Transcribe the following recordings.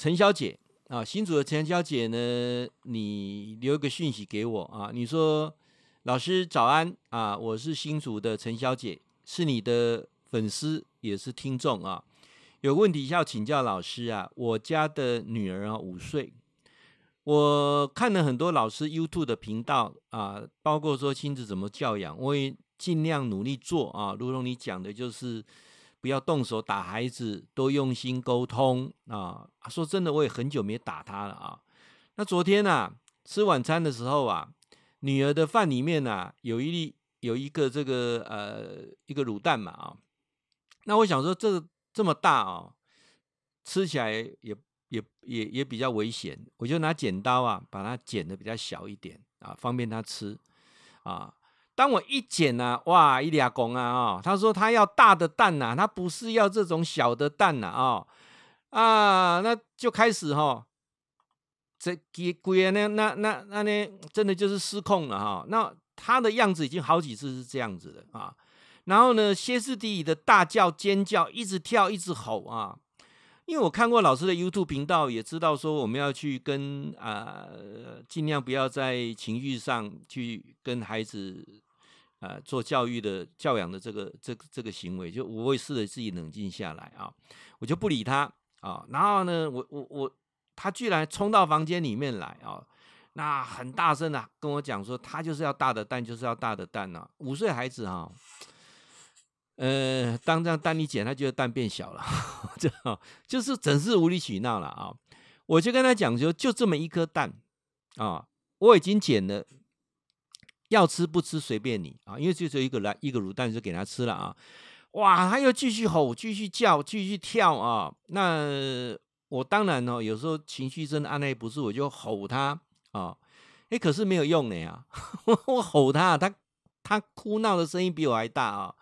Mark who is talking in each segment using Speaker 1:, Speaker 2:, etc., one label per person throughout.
Speaker 1: 陈小姐啊，新竹的陈小姐呢，你留一个讯息给我啊，你说老师早安啊，我是新竹的陈小姐，是你的粉丝也是听众啊，有问题要请教老师啊，我家的女儿啊五岁。我看了很多老师 YouTube 的频道啊，包括说亲子怎么教养，我也尽量努力做啊。如同你讲的，就是不要动手打孩子，多用心沟通啊。说真的，我也很久没打他了啊。那昨天啊，吃晚餐的时候啊，女儿的饭里面啊，有一粒有一个这个呃一个卤蛋嘛啊。那我想说，这个这么大啊，吃起来也。也也也比较危险，我就拿剪刀啊，把它剪得比较小一点啊，方便他吃啊。当我一剪呢、啊，哇，一俩公啊哦！他说他要大的蛋呐、啊，他不是要这种小的蛋呐啊啊！那就开始哈、哦，这给鬼那那那那呢，真的就是失控了哈。那他的样子已经好几次是这样子的啊，然后呢，歇斯底里的大叫尖叫，一直跳，一直吼啊。因为我看过老师的 YouTube 频道，也知道说我们要去跟啊、呃，尽量不要在情绪上去跟孩子、呃、做教育的教养的这个这个这个行为，就我会试着自己冷静下来啊，我就不理他啊。然后呢，我我我他居然冲到房间里面来啊，那很大声的跟我讲说，他就是要大的蛋，就是要大的蛋呐，五岁孩子哈。呃，当这样蛋一剪，他觉得蛋变小了，就就是整是无理取闹了啊！我就跟他讲说，就这么一颗蛋啊，我已经捡了，要吃不吃随便你啊，因为就只有一个来一个卤蛋就给他吃了啊！哇，他又继续吼，继续叫，继续跳啊！那我当然呢，有时候情绪真的按捺不住，我就吼他啊！哎，可是没有用的呀，我吼他，他他哭闹的声音比我还大啊！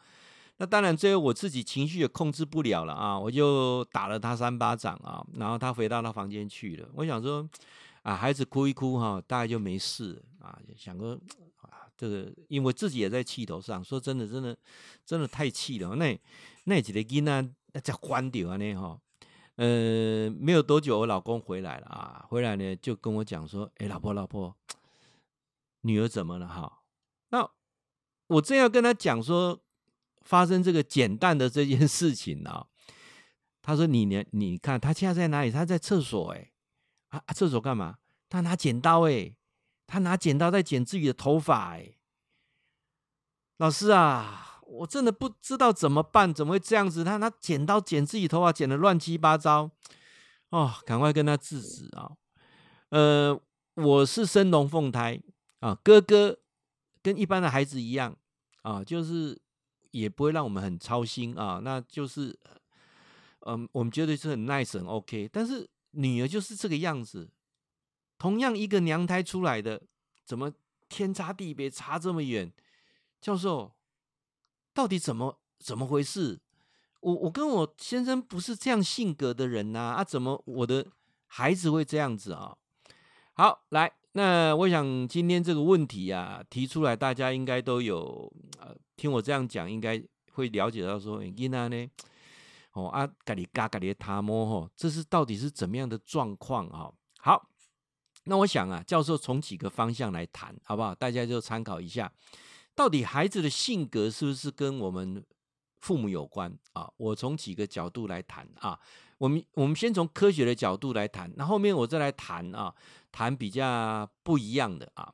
Speaker 1: 那当然，最后我自己情绪也控制不了了啊，我就打了他三巴掌啊，然后他回到他房间去了。我想说，啊，孩子哭一哭哈，大概就没事啊。想说，这个因为自己也在气头上，说真的，真的，真的太气了。那那几个囡仔在关掉啊呢哈，呃，没有多久，我老公回来了啊，回来呢就跟我讲说，哎，老婆，老婆，女儿怎么了哈？那我正要跟他讲说。发生这个捡蛋的这件事情啊，他说你：“你你看，他现在在哪里？他在厕所哎，啊，厕所干嘛？他拿剪刀哎，他拿剪刀在剪自己的头发哎。老师啊，我真的不知道怎么办，怎么会这样子？他拿剪刀剪自己头发，剪得乱七八糟哦，赶快跟他制止啊！呃，我是生龙凤胎啊，哥哥跟一般的孩子一样啊，就是。”也不会让我们很操心啊，那就是，嗯，我们绝对是很 nice 很 OK，但是女儿就是这个样子，同样一个娘胎出来的，怎么天差地别，差这么远？教授，到底怎么怎么回事？我我跟我先生不是这样性格的人呐，啊，怎么我的孩子会这样子啊？好，来，那我想今天这个问题啊提出来，大家应该都有呃。听我这样讲，应该会了解到说，囡仔呢，哦啊，咖喱嘎咖喱他摸吼，这是到底是怎么样的状况啊？好，那我想啊，教授从几个方向来谈，好不好？大家就参考一下，到底孩子的性格是不是跟我们父母有关啊？我从几个角度来谈啊。我们我们先从科学的角度来谈，那后面我再来谈啊，谈比较不一样的啊。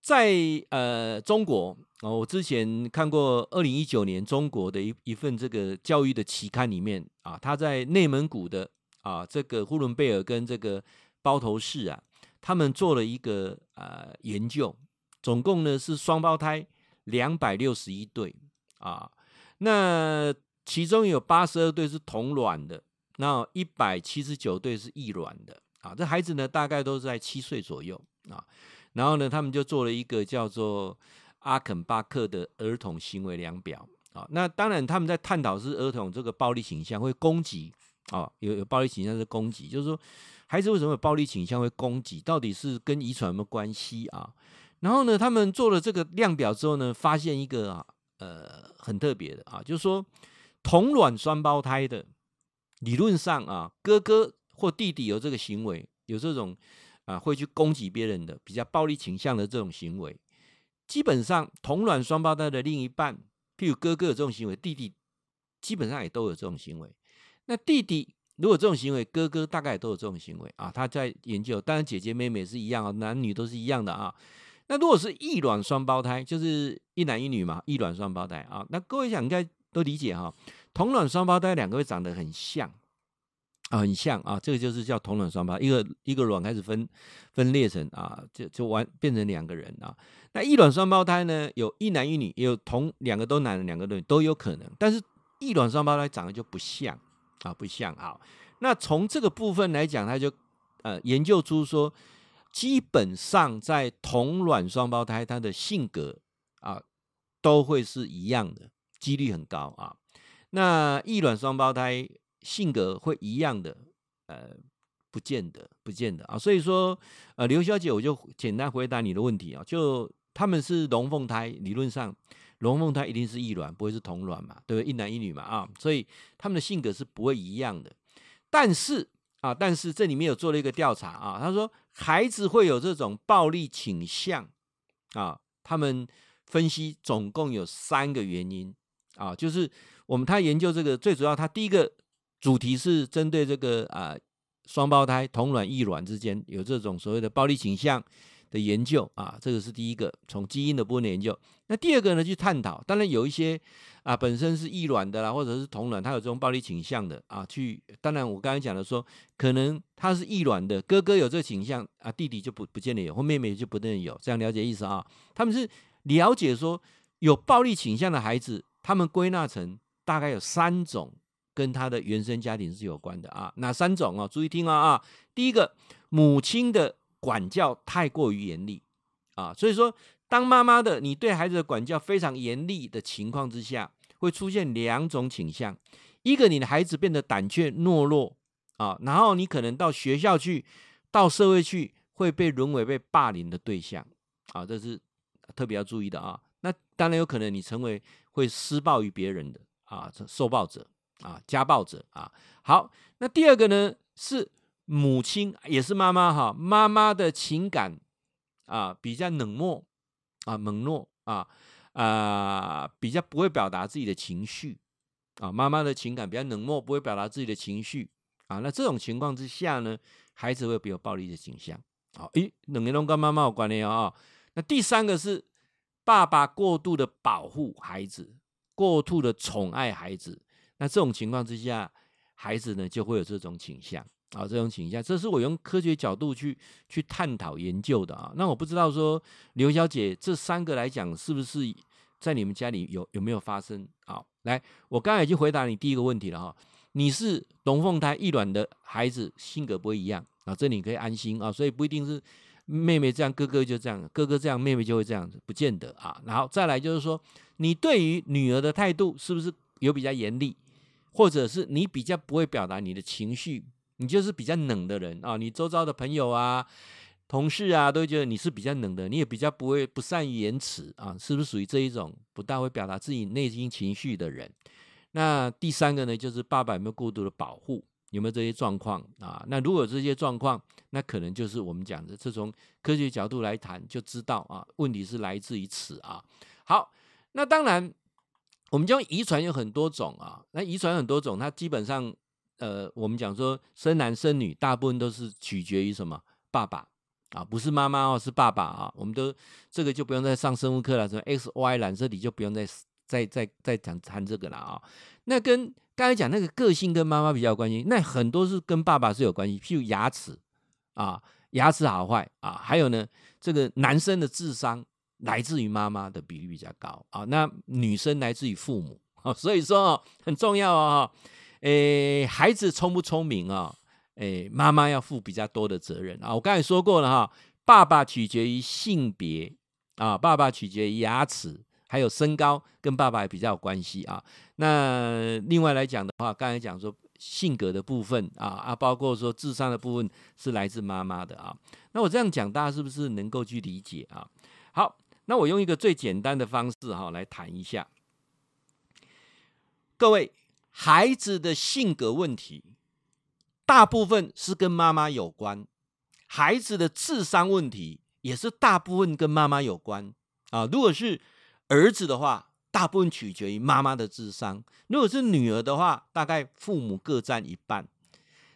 Speaker 1: 在呃中国哦，我之前看过二零一九年中国的一一份这个教育的期刊里面啊，他在内蒙古的啊这个呼伦贝尔跟这个包头市啊，他们做了一个呃研究，总共呢是双胞胎两百六十一对啊，那其中有八十二对是同卵的，那一百七十九对是异卵的啊，这孩子呢大概都是在七岁左右啊。然后呢，他们就做了一个叫做阿肯巴克的儿童行为量表啊。那当然，他们在探讨是儿童这个暴力倾向会攻击啊，有有暴力倾向是攻击，就是说孩子为什么有暴力倾向会攻击，到底是跟遗传有没有关系啊？然后呢，他们做了这个量表之后呢，发现一个啊，呃，很特别的啊，就是说同卵双胞胎的理论上啊，哥哥或弟弟有这个行为，有这种啊会去攻击别人的比较暴力倾向的这种行为，基本上同卵双胞胎的另一半，譬如哥哥有这种行为，弟弟基本上也都有这种行为。那弟弟如果这种行为，哥哥大概都有这种行为啊。他在研究，当然姐姐妹妹是一样啊，男女都是一样的啊。那如果是异卵双胞胎，就是一男一女嘛，异卵双胞胎啊。那各位想应该都理解哈，同卵双胞胎两个会长得很像啊，很像啊，这个就是叫同卵双胞，一个一个卵开始分分裂成啊，就就完变成两个人啊。那异卵双胞胎呢，有一男一女，有同两个都男的，两个都女都有可能，但是异卵双胞胎长得就不像。啊，不像好。那从这个部分来讲，他就呃研究出说，基本上在同卵双胞胎，他的性格啊都会是一样的，几率很高啊。那异卵双胞胎性格会一样的，呃，不见得，不见得啊。所以说，呃，刘小姐，我就简单回答你的问题啊，就他们是龙凤胎，理论上。龙凤胎一定是异卵，不会是同卵嘛？对不对？一男一女嘛啊，所以他们的性格是不会一样的。但是啊，但是这里面有做了一个调查啊，他说孩子会有这种暴力倾向啊，他们分析总共有三个原因啊，就是我们他研究这个最主要，他第一个主题是针对这个啊双胞胎同卵异卵之间有这种所谓的暴力倾向。的研究啊，这个是第一个从基因的部分研究。那第二个呢，去探讨，当然有一些啊本身是异卵的啦，或者是同卵，他有这种暴力倾向的啊。去，当然我刚才讲的说，可能他是异卵的，哥哥有这个倾向啊，弟弟就不不见得有，或妹妹就不见得有。这样了解意思啊？他们是了解说有暴力倾向的孩子，他们归纳成大概有三种跟他的原生家庭是有关的啊。哪三种啊？注意听啊啊！第一个，母亲的。管教太过于严厉啊，所以说，当妈妈的你对孩子的管教非常严厉的情况之下，会出现两种倾向：一个，你的孩子变得胆怯懦弱啊，然后你可能到学校去，到社会去，会被沦为被霸凌的对象啊，这是特别要注意的啊。那当然有可能你成为会施暴于别人的啊，受暴者啊，家暴者啊。好，那第二个呢是。母亲也是妈妈哈，妈妈的情感啊比较冷漠啊，冷漠啊啊，比较不会表达自己的情绪啊，妈妈的情感比较冷漠，不会表达自己的情绪啊。那这种情况之下呢，孩子会比较暴力的倾向。好，诶，两个都跟妈妈有关联啊。那第三个是爸爸过度的保护孩子，过度的宠爱孩子。那这种情况之下，孩子呢就会有这种倾向。啊，这种倾向，这是我用科学角度去去探讨研究的啊。那我不知道说刘小姐这三个来讲，是不是在你们家里有有没有发生？好，来，我刚才已经回答你第一个问题了哈。你是龙凤胎异卵的孩子，性格不会一样啊，这你可以安心啊。所以不一定是妹妹这样，哥哥就这样，哥哥这样，妹妹就会这样子，不见得啊。然后再来就是说，你对于女儿的态度是不是有比较严厉，或者是你比较不会表达你的情绪？你就是比较冷的人啊，你周遭的朋友啊、同事啊，都觉得你是比较冷的，你也比较不会不善于言辞啊，是不是属于这一种不大会表达自己内心情绪的人？那第三个呢，就是爸爸有没有过度的保护，有没有这些状况啊？那如果这些状况，那可能就是我们讲的，这从科学角度来谈，就知道啊，问题是来自于此啊。好，那当然，我们讲遗传有很多种啊，那遗传很多种，它基本上。呃，我们讲说生男生女，大部分都是取决于什么？爸爸啊，不是妈妈哦，是爸爸啊。我们都这个就不用再上生物课了，什么 X Y 染色体就不用再再再再讲谈这个了啊。那跟刚才讲那个个性跟妈妈比较有关系，那很多是跟爸爸是有关系，譬如牙齿啊，牙齿好坏啊，还有呢，这个男生的智商来自于妈妈的比例比较高啊，那女生来自于父母啊，所以说哦，很重要哦。诶，孩子聪不聪明啊？诶，妈妈要负比较多的责任啊。我刚才说过了哈，爸爸取决于性别啊，爸爸取决于牙齿，还有身高，跟爸爸也比较有关系啊。那另外来讲的话，刚才讲说性格的部分啊啊，包括说智商的部分是来自妈妈的啊。那我这样讲，大家是不是能够去理解啊？好，那我用一个最简单的方式哈来谈一下，各位。孩子的性格问题，大部分是跟妈妈有关，孩子的智商问题也是大部分跟妈妈有关啊。如果是儿子的话，大部分取决于妈妈的智商；如果是女儿的话，大概父母各占一半。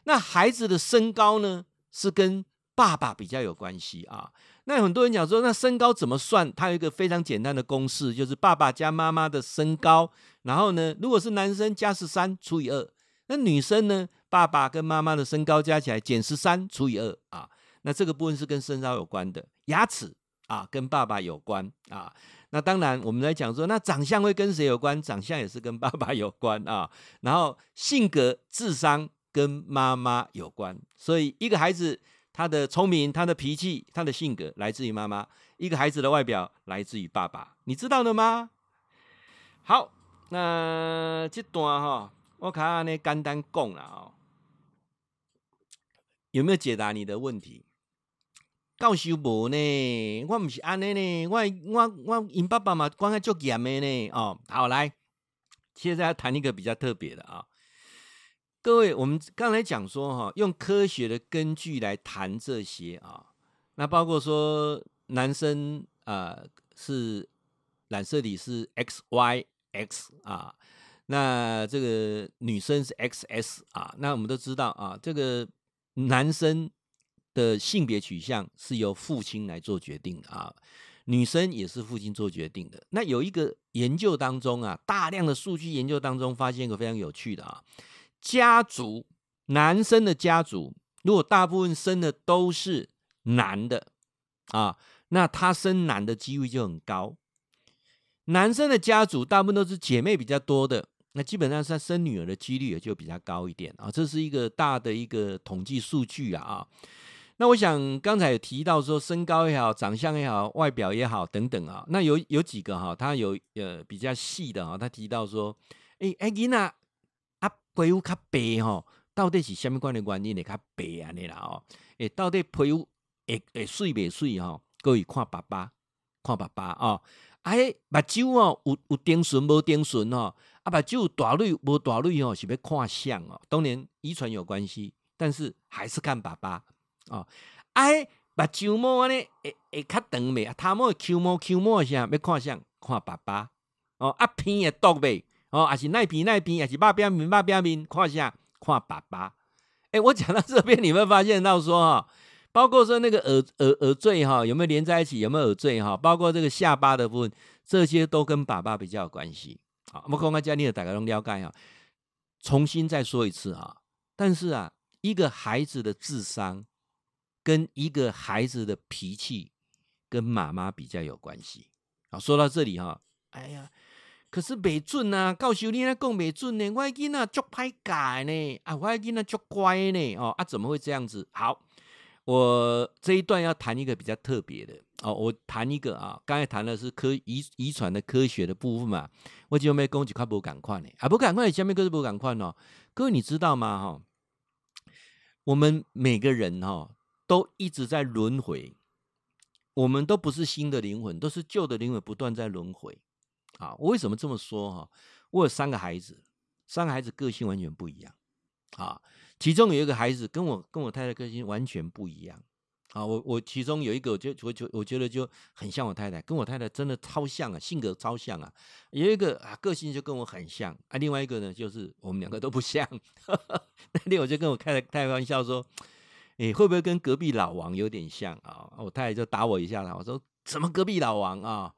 Speaker 1: 那孩子的身高呢，是跟爸爸比较有关系啊。那很多人讲说，那身高怎么算？它有一个非常简单的公式，就是爸爸加妈妈的身高，然后呢，如果是男生加十三除以二，那女生呢，爸爸跟妈妈的身高加起来减十三除以二啊。那这个部分是跟身高有关的。牙齿啊，跟爸爸有关啊。那当然，我们来讲说，那长相会跟谁有关？长相也是跟爸爸有关啊。然后性格、智商跟妈妈有关。所以一个孩子。他的聪明，他的脾气，他的性格来自于妈妈；一个孩子的外表来自于爸爸，你知道了吗？好，那这段哈，我看下呢，简单讲了哦。有没有解答你的问题？教授无呢，我不是安尼呢，我我我因爸爸嘛，关系足严的呢。哦，好，来，现在要谈一个比较特别的啊。各位，我们刚才讲说哈，用科学的根据来谈这些啊，那包括说男生啊是染色体是 XYX 啊，那这个女生是 X S 啊，那我们都知道啊，这个男生的性别取向是由父亲来做决定的啊，女生也是父亲做决定的。那有一个研究当中啊，大量的数据研究当中发现一个非常有趣的啊。家族男生的家族，如果大部分生的都是男的啊，那他生男的几率就很高。男生的家族大部分都是姐妹比较多的，那基本上是生女儿的几率也就比较高一点啊。这是一个大的一个统计数据啊。那我想刚才有提到说身高也好，长相也好，外表也好等等啊。那有有几个哈，他有呃比较细的啊，他提到说，哎哎囡仔。皮肤较白吼，到底是什么关的原因会较白安尼啦哦，诶，到底皮肤会会水袂水吼？各位看爸爸，看爸爸哦。啊，迄目睭哦，有有丁顺无丁顺哦。啊，目睭有大泪无大泪哦，是要看相哦。当然遗传有关系，但是还是看爸爸哦。啊，迄目睭毛安尼会会较长袂？啊，头毛会 Q 毛 Q 毛啥？要看相，看爸爸哦。啊，鼻会毒袂？哦，还是耐皮耐皮，还是肉边面肉边面，看下看爸爸。哎、我讲到这边，你会发现到说哈，包括说那个耳耳耳坠哈，有没有连在一起？有没有耳坠哈？包括这个下巴的部分，这些都跟爸爸比较有关系。好，我们刚刚讲你的大概都了解哈。重新再说一次哈，但是啊，一个孩子的智商跟一个孩子的脾气跟妈妈比较有关系。好，说到这里哈，哎呀。可是没准、啊，告诉你那讲没准呢，我囡仔足歹教呢，啊，我囡仔足乖呢，哦，啊，怎么会这样子？好，我这一段要谈一个比较特别的哦，我谈一个啊，刚才谈的是科遗遗传的科学的部分嘛，我就没讲就快不赶快呢，啊，不赶快，下面可是不赶快哦，各位你知道吗？哈，我们每个人哈都一直在轮回，我们都不是新的灵魂，都是旧的灵魂不断在轮回。啊，我为什么这么说哈？我有三个孩子，三个孩子个性完全不一样。啊，其中有一个孩子跟我跟我太太个性完全不一样。啊，我我其中有一个，我就我就我觉得就很像我太太，跟我太太真的超像啊，性格超像啊。有一个啊，个性就跟我很像啊。另外一个呢，就是我们两个都不像。那天我就跟我太太开玩笑说，哎，会不会跟隔壁老王有点像啊？我太太就打我一下了，我说什么隔壁老王啊？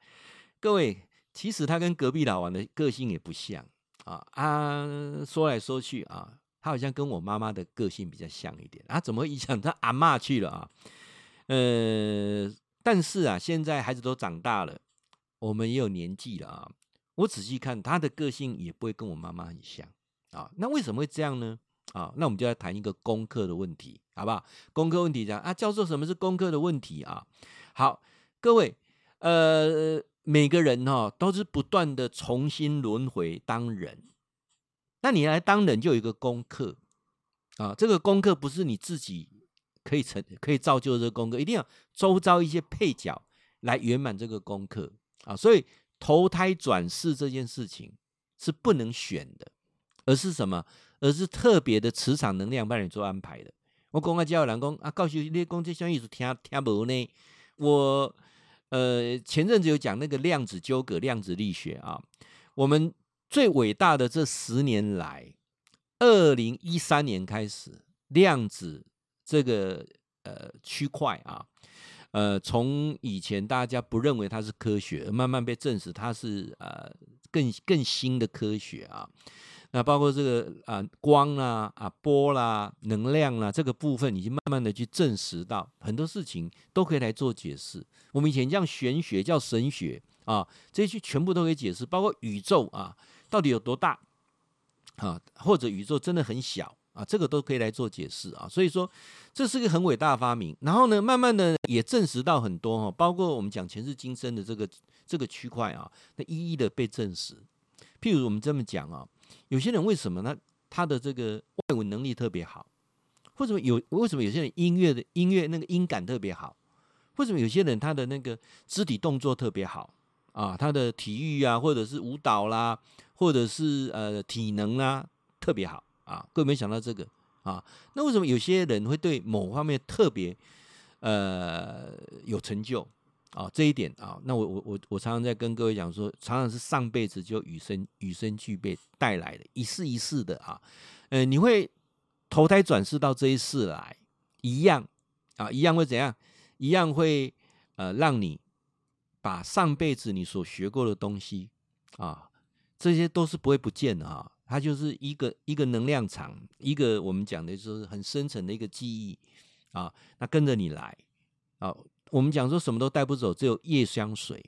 Speaker 1: 各位。其实他跟隔壁老王的个性也不像啊啊，说来说去啊，他好像跟我妈妈的个性比较像一点啊，怎么会影响他阿嬷去了啊？呃，但是啊，现在孩子都长大了，我们也有年纪了啊。我仔细看他的个性也不会跟我妈妈很像啊。那为什么会这样呢？啊，那我们就来谈一个功课的问题，好不好？功课问题讲啊，教授，什么是功课的问题啊？好，各位，呃。每个人哈都是不断的重新轮回当人，那你来当人就有一个功课啊，这个功课不是你自己可以成可以造就这个功课，一定要周遭一些配角来圆满这个功课啊，所以投胎转世这件事情是不能选的，而是什么？而是特别的磁场能量帮你做安排的。我公开叫人讲啊，告诉你讲这项意思听听无呢？我呃前阵子有讲那个量子纠葛、量子力学啊。我们最伟大的这十年来，二零一三年开始，量子这个呃区块啊，呃从以前大家不认为它是科学，慢慢被证实它是呃更更新的科学啊。那包括这个啊光啦啊波啦能量啦这个部分，已经慢慢的去证实到很多事情都可以来做解释。我们以前叫玄学，叫神学啊，这些全部都可以解释。包括宇宙啊到底有多大啊，或者宇宙真的很小啊，这个都可以来做解释啊。所以说这是个很伟大的发明。然后呢，慢慢的也证实到很多哈，包括我们讲前世今生的这个这个区块啊，那一一的被证实。譬如我们这么讲啊。有些人为什么呢？他的这个外文能力特别好，为什么有？为什么有些人音乐的音乐那个音感特别好？为什么有些人他的那个肢体动作特别好啊？他的体育啊，或者是舞蹈啦，或者是呃体能啊，特别好啊？各位没想到这个啊？那为什么有些人会对某方面特别呃有成就？啊，这一点啊，那我我我我常常在跟各位讲说，常常是上辈子就与生与生俱备带来的，一世一世的啊，呃，你会投胎转世到这一世来，一样啊，一样会怎样？一样会呃，让你把上辈子你所学过的东西啊，这些都是不会不见的啊，它就是一个一个能量场，一个我们讲的就是很深层的一个记忆啊，那跟着你来啊。我们讲说什么都带不走，只有业相随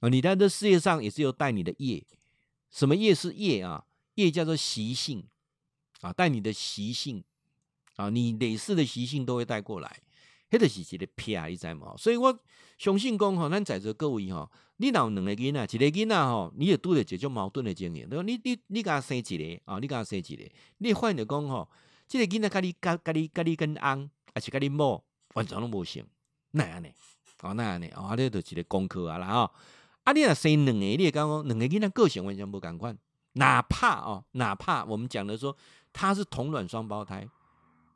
Speaker 1: 啊！你在这世界上也是有带你的业，什么业是业啊？业叫做习性啊，带你的习性啊，你累世的习性都会带过来，那就是一个撇，你知吗？所以我相信讲吼，咱在座各位吼，你老两个囡仔，一个囡仔吼，你也拄着这种矛盾的经验，你你你给他生一个啊，你给他生一个，你发现讲吼，这个囡仔跟你跟你跟你跟翁，还是跟你某，完全拢无像。那样呢？哦，那样呢？哦，这就是一个功课啊啦哈！啊，你若生两个，你刚刚两个囡仔个性完全不同款，哪怕哦，哪怕我们讲的说他是同卵双胞胎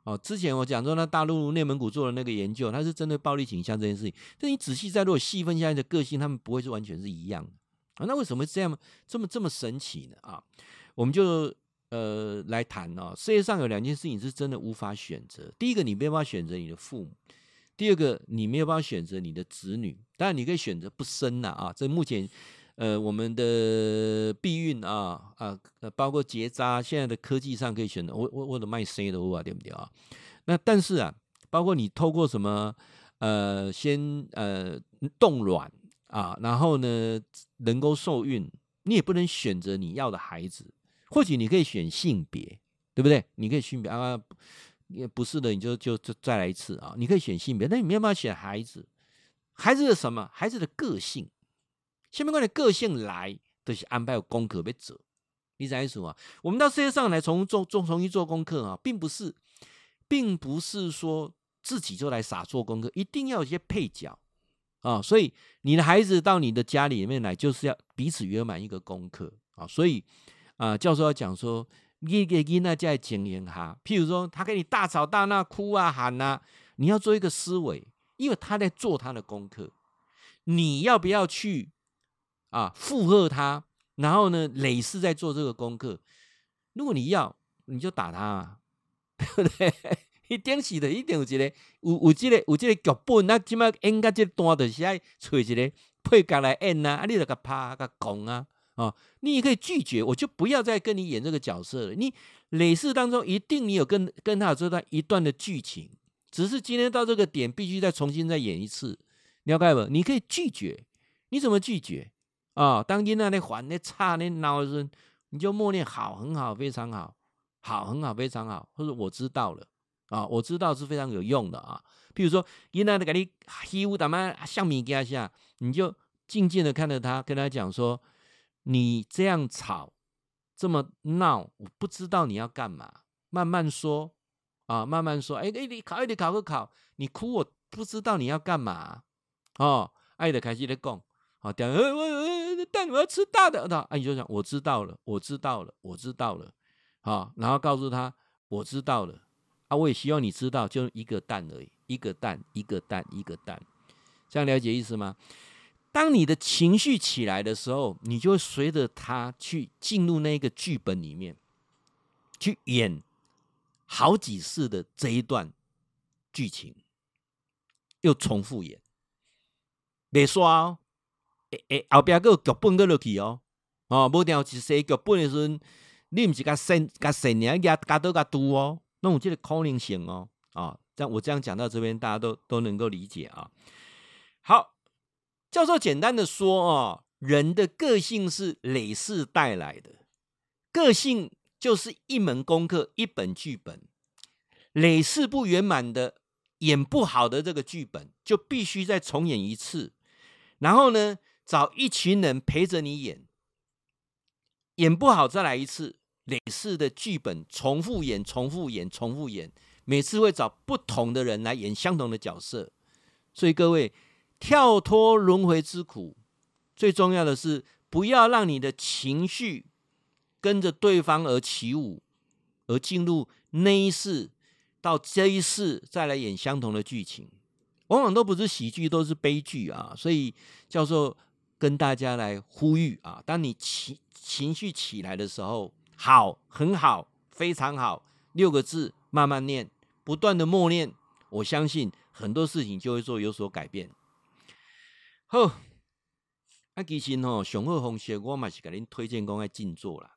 Speaker 1: 哦，之前我讲说那大陆内蒙古做的那个研究，他是针对暴力倾向这件事情，但你仔细再如果细分下来的个性，他们不会是完全是一样的啊？那为什么这样这么这么神奇呢？啊，我们就呃来谈哦，世界上有两件事情是真的无法选择，第一个你没办法选择你的父母。第二个，你没有办法选择你的子女，当然你可以选择不生了啊！这目前，呃，我们的避孕啊啊，包括结扎，现在的科技上可以选择。我我我的卖生的话对不对啊？那但是啊，包括你透过什么呃，先呃冻卵啊，然后呢能够受孕，你也不能选择你要的孩子。或许你可以选性别，对不对？你可以性别啊。也不是的，你就就就再来一次啊！你可以选性别，但你没有办法选孩子。孩子的什么？孩子的个性。下面关于个性来，都、是安排有功课要做。你知意思啊？我们到世界上来重做做重新做功课啊，并不是，并不是说自己就来傻做功课，一定要有些配角啊。所以你的孩子到你的家里面来，就是要彼此圆满一个功课啊。所以啊，教授要讲说。你给囡仔在经营哈，譬如说他跟你大吵大闹、哭啊喊啊，你要做一个思维，因为他在做他的功课，你要不要去啊附和他？然后呢，累世在做这个功课。如果你要，你就打他，啊，对不对？一定是的，一定有一个有有这个有这个剧本，那起码演个这段就是爱找一个配角来演啊，啊，你就个拍个讲啊。啊、你也可以拒绝，我就不要再跟你演这个角色了。你累世当中一定你有跟跟他有这段一段的剧情，只是今天到这个点必须再重新再演一次，了解不？你可以拒绝，你怎么拒绝啊、当今那那还那差那闹的时候，你就默念好，很好，非常好，好，很好，非常好，或者我知道了啊、我知道是非常有用的啊。譬如说，现在的给你欺负他们像米家下，你就静静的看着他，跟他讲说。你这样吵，这么闹，我不知道你要干嘛。慢慢说啊，慢慢说。哎哎，你考，你考个考，你哭，我不知道你要干嘛。哦，爱的开心的讲，好，等我我带你要吃大的。那阿姨就讲，我知道了，我知道了，我知道了。好，然后告诉他我知道了啊，我也希望你知道，就一个蛋而已，一个蛋，一个蛋，一个蛋，这样了解意思吗？当你的情绪起来的时候，你就会随着他去进入那个剧本里面，去演好几次的这一段剧情，又重复演，别刷哦，诶诶，后边还有剧本搁落去哦，哦，无定是写剧本的时候，你唔是甲神甲神娘加加多加多哦，那种这个可能性哦，啊，这样我这样讲到这边，大家都都能够理解啊，好。教授简单的说啊，人的个性是累世带来的，个性就是一门功课，一本剧本。累世不圆满的，演不好的这个剧本，就必须再重演一次。然后呢，找一群人陪着你演，演不好再来一次。累世的剧本重复演，重复演，重复演，每次会找不同的人来演相同的角色。所以各位。跳脱轮回之苦，最重要的是不要让你的情绪跟着对方而起舞，而进入那一世到这一世再来演相同的剧情，往往都不是喜剧，都是悲剧啊！所以教授跟大家来呼吁啊，当你情情绪起来的时候，好，很好，非常好，六个字慢慢念，不断的默念，我相信很多事情就会做有所改变。好，啊，其实吼上好方式，我嘛是给您推荐讲爱静坐啦。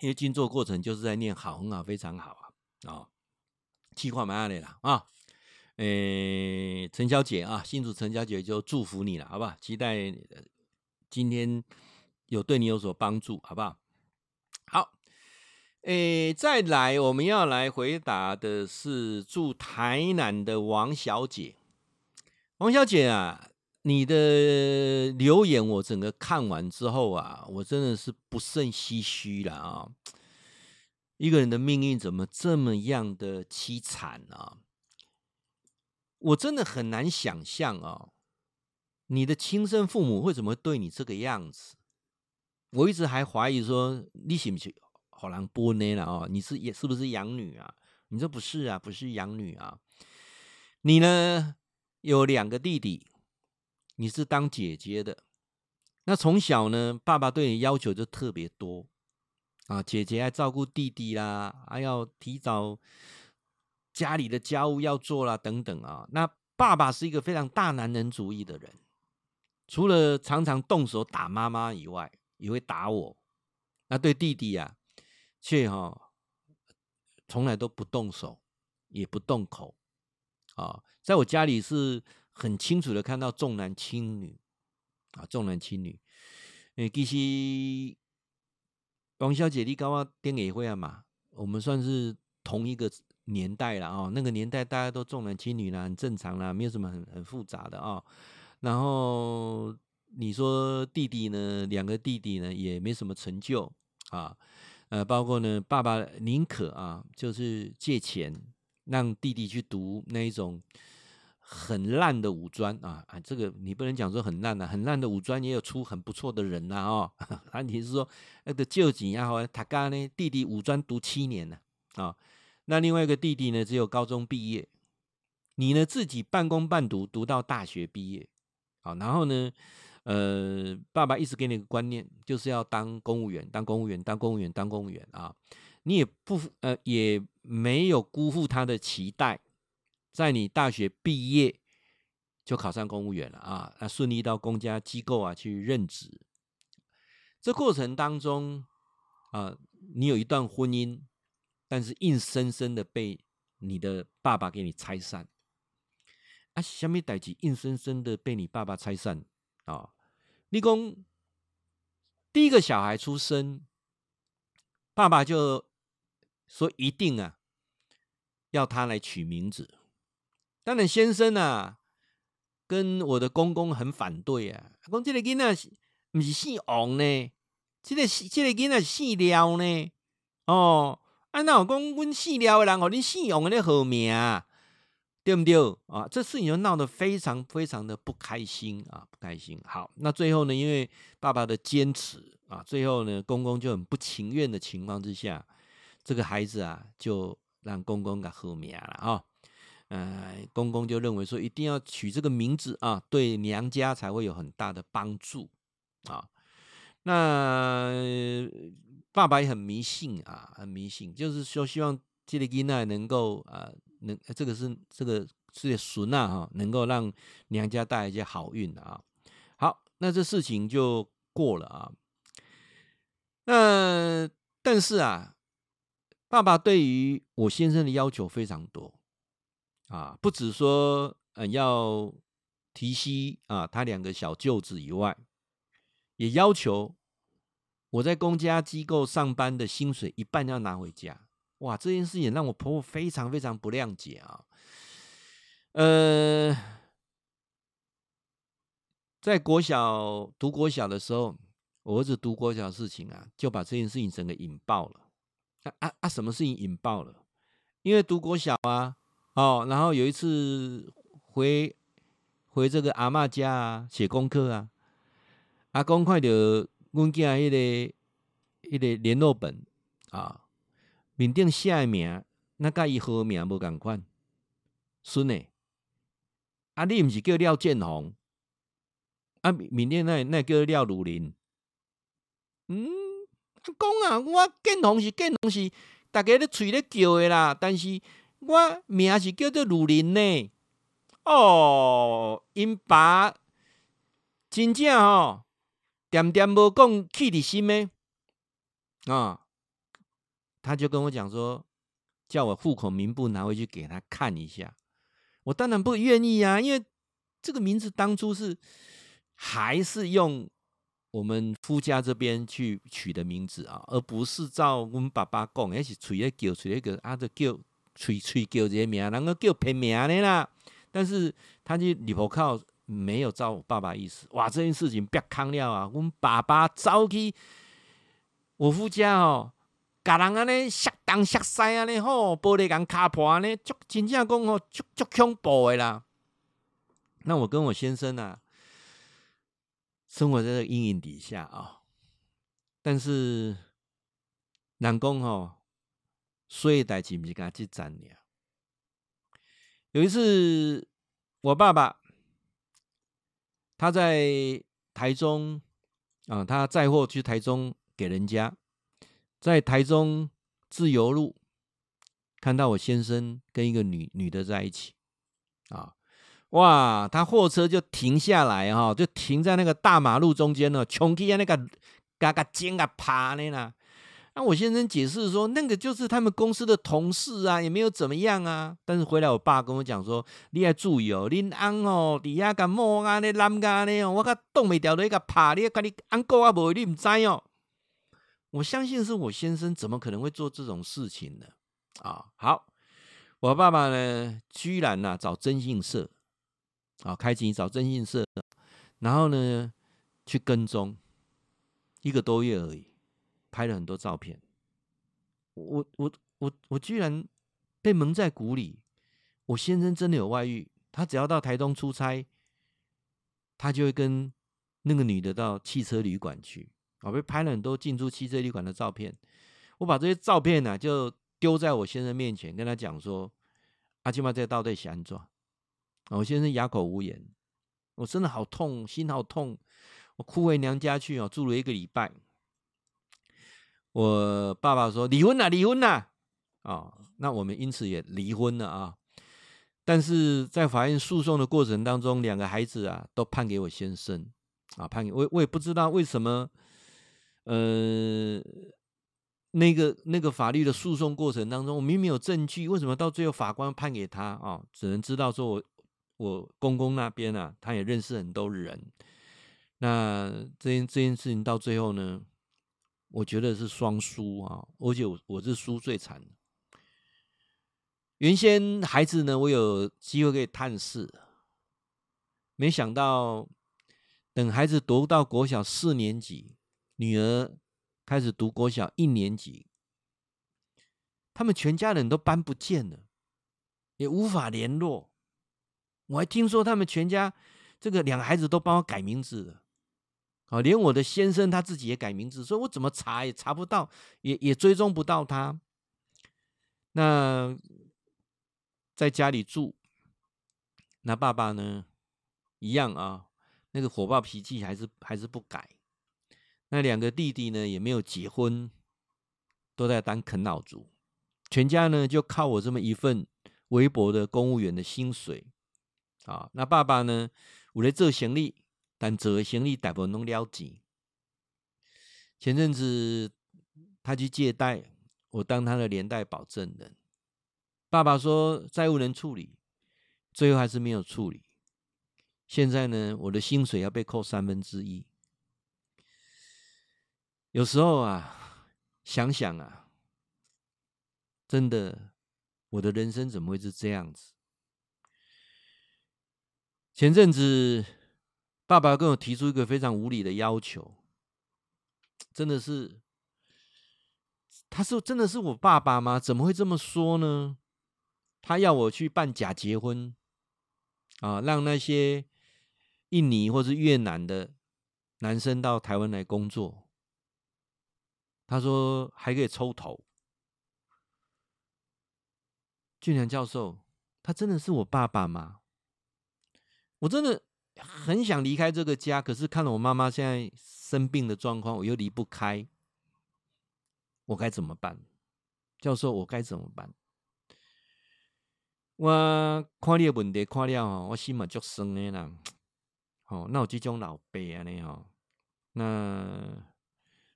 Speaker 1: 因为静坐过程就是在念好，很好，非常好啊！啊，气话蛮的啦啊！诶，陈小姐啊，新主陈小姐就祝福你了，好不好？期待今天有对你有所帮助，好不好？好，诶，再来我们要来回答的是住台南的王小姐。王小姐啊，你的留言我整个看完之后啊，我真的是不胜唏嘘了啊！一个人的命运怎么这么样的凄惨啊？我真的很难想象啊，你的亲生父母为什么对你这个样子？我一直还怀疑说，你是不是好难波呢了啊？你是也是不是养女啊？你说不是啊，不是养女啊？你呢？有两个弟弟，你是当姐姐的。那从小呢，爸爸对你要求就特别多啊，姐姐要照顾弟弟啦，还要提早家里的家务要做啦，等等啊。那爸爸是一个非常大男人主义的人，除了常常动手打妈妈以外，也会打我。那对弟弟啊，却哈从来都不动手，也不动口。啊，在我家里是很清楚的看到重男轻女，啊，重男轻女。诶，其实王小姐，你跟我电影会啊嘛，我们算是同一个年代了啊。那个年代大家都重男轻女啦，很正常啦，没有什么很很复杂的啊。然后你说弟弟呢，两个弟弟呢也没什么成就啊，呃，包括呢爸爸宁可啊，就是借钱。让弟弟去读那一种很烂的五专啊啊，这个你不能讲说很烂啊，很烂的五专也有出很不错的人呐哦。问题是说那个旧景啊，好，他家呢弟弟五专读七年呢啊，那另外一个弟弟呢只有高中毕业，你呢自己半工半读读到大学毕业，啊，然后呢，呃，爸爸一直给你个观念，就是要当公务员，当公务员，当公务员，当公务员啊。你也不呃也没有辜负他的期待，在你大学毕业就考上公务员了啊，那顺利到公家机构啊去任职。这过程当中啊，你有一段婚姻，但是硬生生的被你的爸爸给你拆散。啊，什么代志硬生生的被你爸爸拆散啊？你讲第一个小孩出生，爸爸就。说一定啊，要他来取名字。当然，先生啊，跟我的公公很反对啊。讲这个囡仔不是姓王呢，这个这个囡仔姓廖呢。哦，啊，那我讲阮姓廖的人，和你姓王的咧好名，对不对啊？这事情就闹得非常非常的不开心啊，不开心。好，那最后呢，因为爸爸的坚持啊，最后呢，公公就很不情愿的情况之下，这个孩子啊，就让公公给喝名了啊。呃，公公就认为说，一定要取这个名字啊，对娘家才会有很大的帮助啊。那爸爸也很迷信啊，很迷信，就是说希望这个囡仔能够啊。能，这个是这个是孙呐哈，能够让娘家带来一些好运啊。好，那这事情就过了啊。那但是啊，爸爸对于我先生的要求非常多啊，不只说嗯要提携啊他两个小舅子以外，也要求我在公家机构上班的薪水一半要拿回家。哇，这件事情让我婆婆非常非常不谅解啊。呃，在国小读国小的时候，我儿子读国小事情啊，就把这件事情整个引爆了。啊啊啊！什么事情引爆了？因为读国小啊，哦，然后有一次回回这个阿嬷家啊，写功课啊，阿公看到阮囝迄个迄个联络本啊。面顶写的名，那甲伊号名无共款。孙诶，啊，你毋是叫廖建宏？啊，面顶那那叫廖汝林。嗯，讲啊，我建宏是建宏是，大家咧喙咧叫诶啦。但是我名是叫做汝霖呢。哦，因爸真正吼，点点无讲气伫心诶啊。他就跟我讲说，叫我户口名簿拿回去给他看一下。我当然不愿意啊，因为这个名字当初是还是用我们夫家这边去取的名字啊，而不是照我们爸爸讲，也是吹咧叫吹咧叫，啊，就叫吹吹叫这些名，然后叫偏名的啦。但是他就里头靠没有照我爸爸意思，哇，这件事情别康了啊！我们爸爸走去我夫家哦。甲人安尼摔东摔西安尼吼，玻璃共卡破安尼，足真正讲吼，足足恐怖的啦。那我跟我先生啊，生活在这阴影底下啊、但是，人讲吼，所以代志不是甲即阵尔。有一次，我爸爸他在台中啊，他载货去台中给人家。在台中自由路看到我先生跟一个女女的在一起，哇，他货车就停下来哈，就停在那个大马路中间了，穷起那个嘎嘎尖啊爬呢啦。那我先生解释说，那个就是他们公司的同事啊，也没有怎么样啊。但是回来我爸跟我讲说，你要注意哦，恁翁哦，底下个摸啊，那蓝咖呢，我甲冻未掉的一个爬，你看你翁哥啊，无你唔知哦。我相信是我先生，怎么可能会做这种事情呢？啊，好，我爸爸呢，居然呢、找征信社，啊，开启找征信社，然后呢去跟踪，一个多月而已，拍了很多照片。我我我我居然被蒙在鼓里，我先生真的有外遇，他只要到台东出差，他就会跟那个女的到汽车旅馆去。我被拍了很多进出汽车旅馆的照片，我把这些照片呢、啊、就丢在我先生面前，跟他讲说：“阿基玛在到底是安怎？”我先生哑口无言，我真的好痛，心好痛，我哭回娘家去哦，住了一个礼拜。我爸爸说：“离婚了，离婚了。”啊，那我们因此也离婚了啊。但是在法院诉讼的过程当中，两个孩子啊都判给我先生啊，判给我，我也不知道为什么。呃，那个那个法律的诉讼过程当中，我明明有证据，为什么到最后法官判给他啊、只能知道说我我公公那边啊，他也认识很多人。那这件这件事情到最后呢，我觉得是双输啊，而且我我是输最惨。原先孩子呢，我有机会可以探视，没想到等孩子读到国小四年级。女儿开始读国小一年级，他们全家人都搬不见了，也无法联络我还听说他们全家这个两个孩子都帮我改名字了，啊，连我的先生他自己也改名字，所以我怎么查也查不到，也也追踪不到他。那在家里住，那爸爸呢，一样啊，那个火爆脾气还是还是不改。那两个弟弟呢，也没有结婚，都在当啃老族，全家呢就靠我这么一份微薄的公务员的薪水。啊，那爸爸呢，有在做生意，但做的生意大部分都了钱。前阵子他去借贷，我当他的连带保证人。爸爸说债务能处理，最后还是没有处理。现在呢，我的薪水要被扣三分之一。有时候啊，想想啊，真的，我的人生怎么会是这样子？前阵子，爸爸跟我提出一个非常无理的要求，真的是，他说真的是我爸爸吗？怎么会这么说呢？他要我去办假结婚，啊，让那些印尼或是越南的男生到台湾来工作。他说还可以抽头。俊良教授，他真的是我爸爸吗？我真的很想离开这个家，可是看了我妈妈现在生病的状况，我又离不开，我该怎么办？教授，我该怎么办？我看你的问题看了吼，我心嘛足酸的啦。哦，那我这种老爸啊，呢吼，那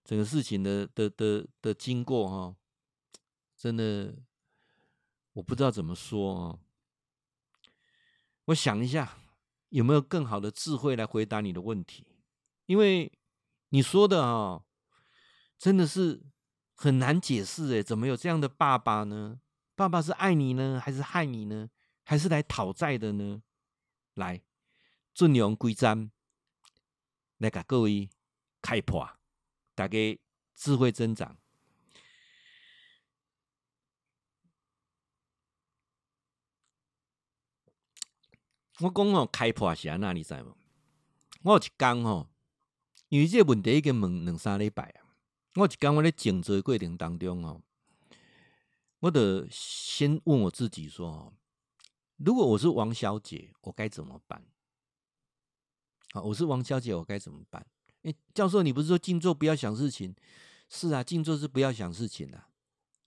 Speaker 1: 整个事情的的的的经过哈，真的我不知道怎么说哦。我想一下。有没有更好的智慧来回答你的问题？因为你说的啊，真的是很难解释哎，怎么有这样的爸爸呢？爸爸是爱你呢，还是害你呢？还是来讨债的呢？来，尊荣归章，来给各位开破，大家智慧增长。我讲哦，开破是安那，你知无？我有一天吼，因为这个问题已经问两三礼拜啊。我有一天我在静坐过程当中哦，我得先问我自己说：如果我是王小姐，我该怎么办？啊，我是王小姐，我该怎么办？哎，教授，你不是说静坐不要想事情？是啊，静坐是不要想事情的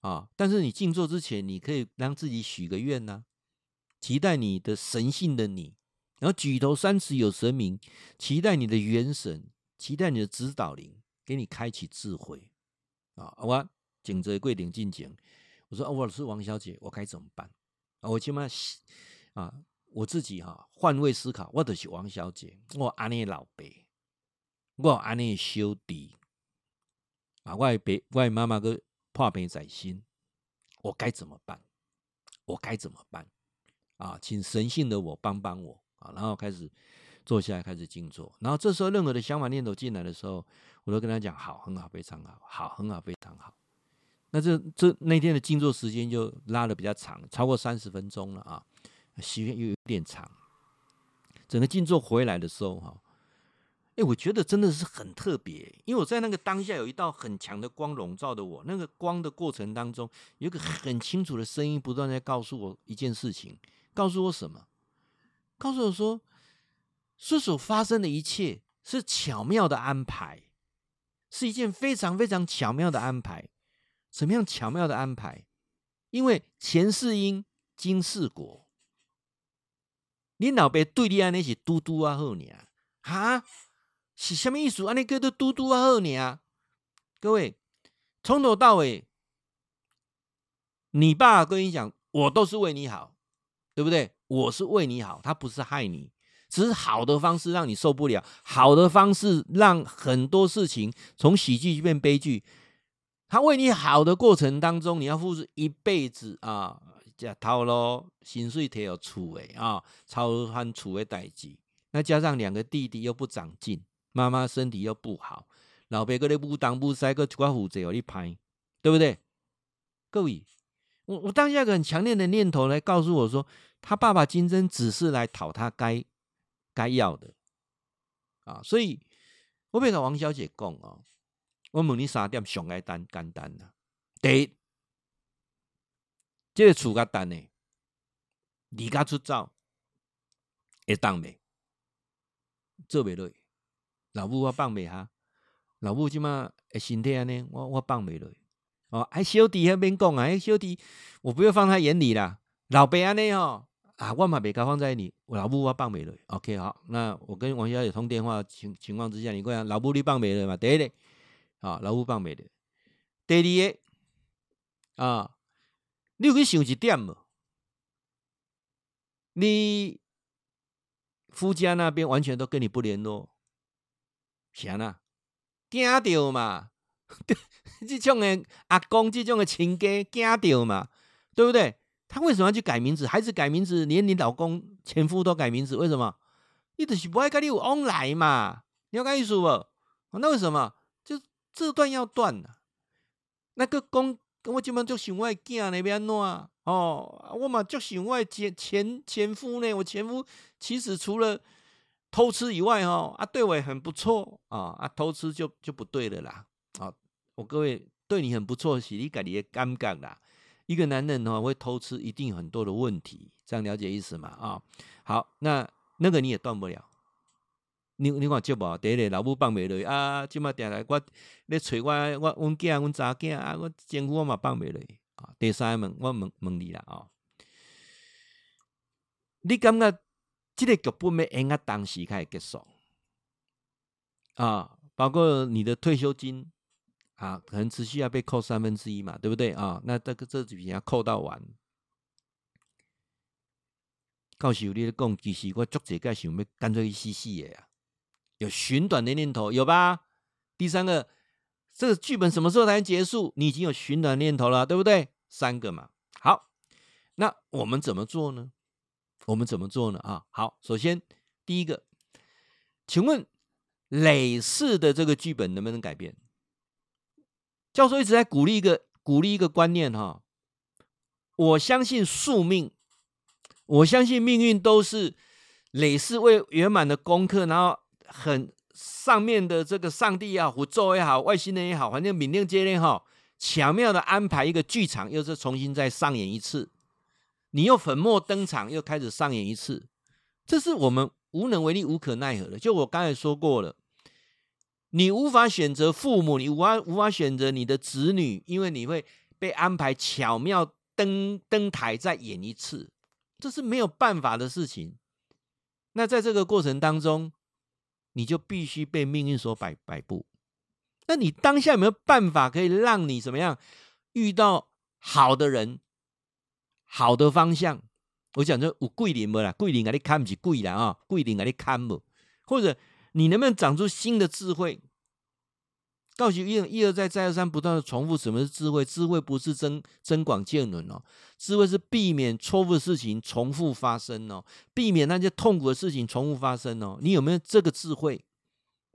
Speaker 1: 啊。但是你静坐之前，你可以让自己许个愿呐。期待你的神性的你，然后举头三尺有神明，期待你的元神，期待你的指导灵，给你开启智慧啊！我景泽桂林进讲，我说啊我是王小姐，我该怎么办？啊，我起码啊，我自己哈换位思考，我就是王小姐，我安尼老爸，我安尼小弟啊，我爸我妈妈个破病在心，我该怎么办？我该怎么办？啊，请神性的我帮帮我啊！然后开始坐下来，开始静坐。然后这时候，任何的想法念头进来的时候，我都跟他讲：好，很好，非常好，好，很好，非常好。那这这那天的静坐时间就拉得比较长，超过三十分钟了啊，时间又有点长。整个静坐回来的时候，哈，哎，我觉得真的是很特别，因为我在那个当下有一道很强的光笼罩着我。那个光的过程当中，有个很清楚的声音不断在告诉我一件事情。告诉我什么？告诉我说，这所发生的一切是巧妙的安排，是一件非常非常巧妙的安排。怎么样巧妙的安排？因为前世因，今世果。你老爸对你安尼是嘟嘟啊好呢？哈，是什么意思？安尼叫做嘟嘟啊好呢？各位，从头到尾，你爸跟你讲，我都是为你好。对不对？我是为你好，他不是害你，只是好的方式让你受不了，好的方式让很多事情从喜剧变悲剧。他为你好的过程当中，你要付出一辈子啊，这掏咯，薪水贴有出诶啊，超含出的代志。那加上两个弟弟又不长进，妈妈身体又不好，老爸搁咧不当不塞，搁一寡负债互你拍，对不对？各位。我我当下一个很强烈的念头来告诉我说，他爸爸金针只是来讨他该该要的啊，所以我要跟王小姐讲哦，我问你三点上来单简单的，第一，这个厝较单呢，离家出走会当没？做袂落，老母我放袂下，老母即马诶身体安尼，我我放袂落。哦，哎，小弟还免讲啊，哎，小弟我不要放他眼里啦。老爸安尼哦，啊，我嘛袂甲放在你，我老母我放袂落。OK，好，那我跟王小姐通电话情情况之下，你讲老母你放袂落嘛？第一个，啊，老母放袂落。第二个，啊，你有去想一点无？你夫家那边完全都跟你不联络，啥呢？惊到嘛？这种的阿公，这种的亲家惊到嘛，对不对？他为什么要去改名字？孩子改名字，连你老公、前夫都改名字，为什么？你就是不爱跟你有往来嘛，你要讲意思不？那为什么？就这段要断了。那个公，我基本就想我囝那边弄啊，哦，我嘛就想我前前前夫呢，我前夫其实除了偷吃以外，哦，啊，对我也很不错啊，啊，偷吃就就不对了啦，我各位对你很不错，是你家里的尴尬啦。一个男人的话会偷吃，一定很多的问题，这样了解意思嘛？啊、哦，好，那那个你也断不了。你你看接不？第一个老母放袂落啊，今麦定来我咧找我我阮囝阮查囝啊，我前夫我嘛放袂落啊。第三问我问问你啦啊、哦，你感觉这个剧本要演到当时开始结束啊？包括你的退休金。啊，可能持续要被扣三分之一嘛，对不对啊？那这个这几笔要扣到完，告诉你的讲，其实我作者该想要干脆一死死的呀，有寻短的念头，有吧？第三个，这个剧本什么时候才能结束？你已经有寻短念头了，对不对？三个嘛，好，那我们怎么做呢？我们怎么做呢？啊，好，首先第一个，请问累世的这个剧本能不能改变？教授一直在鼓励一个鼓励一个观念哈，我相信宿命，我相信命运都是累世未圆满的功课，然后很上面的这个上帝也好，宇宙也好，外星人也好，反正冥冥之中哈，巧妙的安排一个剧场，又是重新再上演一次，你又粉墨登场，又开始上演一次，这是我们无能为力、无可奈何的。就我刚才说过了。你无法选择父母，你无法无法选择你的子女，因为你会被安排巧妙登登台再演一次，这是没有办法的事情。那在这个过程当中，你就必须被命运所摆摆布。那你当下有没有办法可以让你怎么样遇到好的人、好的方向？我讲说有贵人没啦，桂林给你看不起贵人啊，桂林给你看不，或者。你能不能长出新的智慧？告诉一一而再再而三不断的重复，什么是智慧？智慧不是增增广见闻哦，智慧是避免错误的事情重复发生哦，避免那些痛苦的事情重复发生哦。你有没有这个智慧？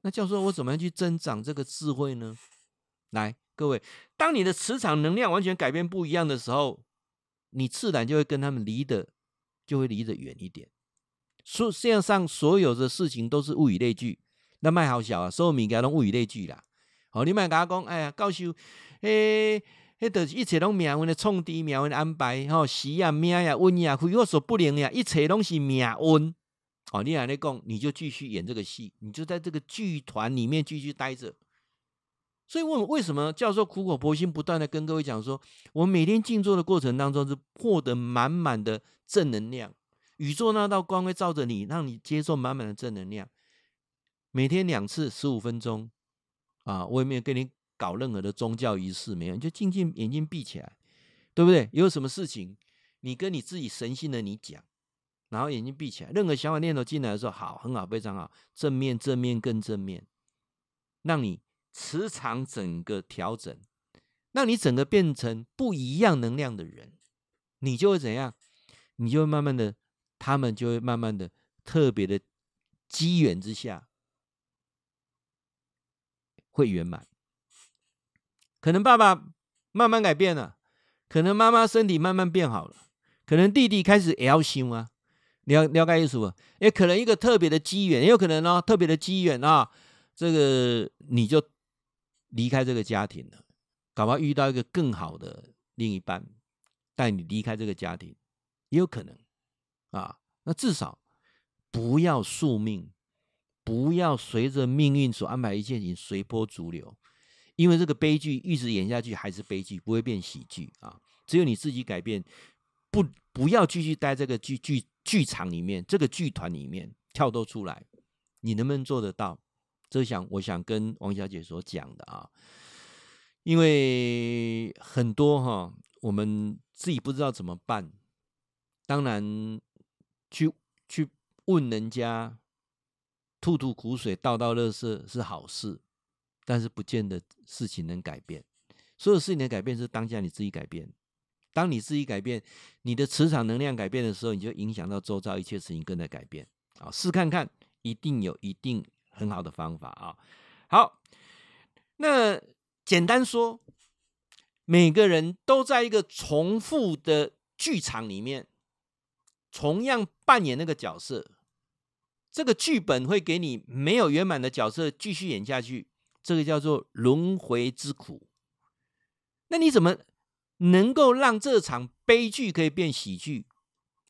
Speaker 1: 那教授，我怎么样去增长这个智慧呢？来，各位，当你的磁场能量完全改变不一样的时候，你自然就会跟他们离得就会离得远一点。所世界上所有的事情都是物以类聚，那卖好小啊，所有物件拢物以类聚啦。好，你卖甲我讲，哎呀，教授，诶，迄都一切拢命运的创治，命运的安排，吼，时啊命呀运呀，非我所不能呀，一切拢是命运。哦，你来咧讲，你就继续演这个戏，你就在这个剧团里面继续待着。所以问为什么教授苦口婆心不断的跟各位讲说，我每天静坐的过程当中是获得满满的正能量。宇宙那道光会照着你，让你接受满满的正能量。每天两次十五分钟，啊，我也没有跟你搞任何的宗教仪式，没有，你就静静眼睛闭起来，对不对？有什么事情，你跟你自己神性的你讲，然后眼睛闭起来，任何想法念头进来的时候，好，很好，非常好，正面，正面，更正面，让你磁场整个调整，让你整个变成不一样能量的人，你就会怎样？你就会慢慢的。他们就会慢慢的、特别的机缘之下，会圆满。可能爸爸慢慢改变了，可能妈妈身体慢慢变好了，可能弟弟开始也要想啊，了了解意思不？也可能一个特别的机缘，也有可能哦，特别的机缘啊，这个你就离开这个家庭了，搞不好遇到一个更好的另一半，带你离开这个家庭，也有可能啊。那至少不要宿命，不要随着命运所安排一切事情随波逐流，因为这个悲剧一直演下去还是悲剧，不会变喜剧啊。只有你自己改变，不不要继续待这个剧剧剧场里面，这个剧团里面跳脱出来，你能不能做得到？这想我想跟王小姐所讲的啊，因为很多哈，我们自己不知道怎么办，当然。去去问人家，吐吐苦水、倒倒垃圾是好事，但是不见得事情能改变。所有事情的改变是当下你自己改变。当你自己改变，你的磁场能量改变的时候，你就影响到周遭一切事情跟着改变。啊，试看看，一定有一定很好的方法啊。好，那简单说，每个人都在一个重复的剧场里面。同样扮演那个角色，这个剧本会给你没有圆满的角色继续演下去，这个叫做轮回之苦。那你怎么能够让这场悲剧可以变喜剧？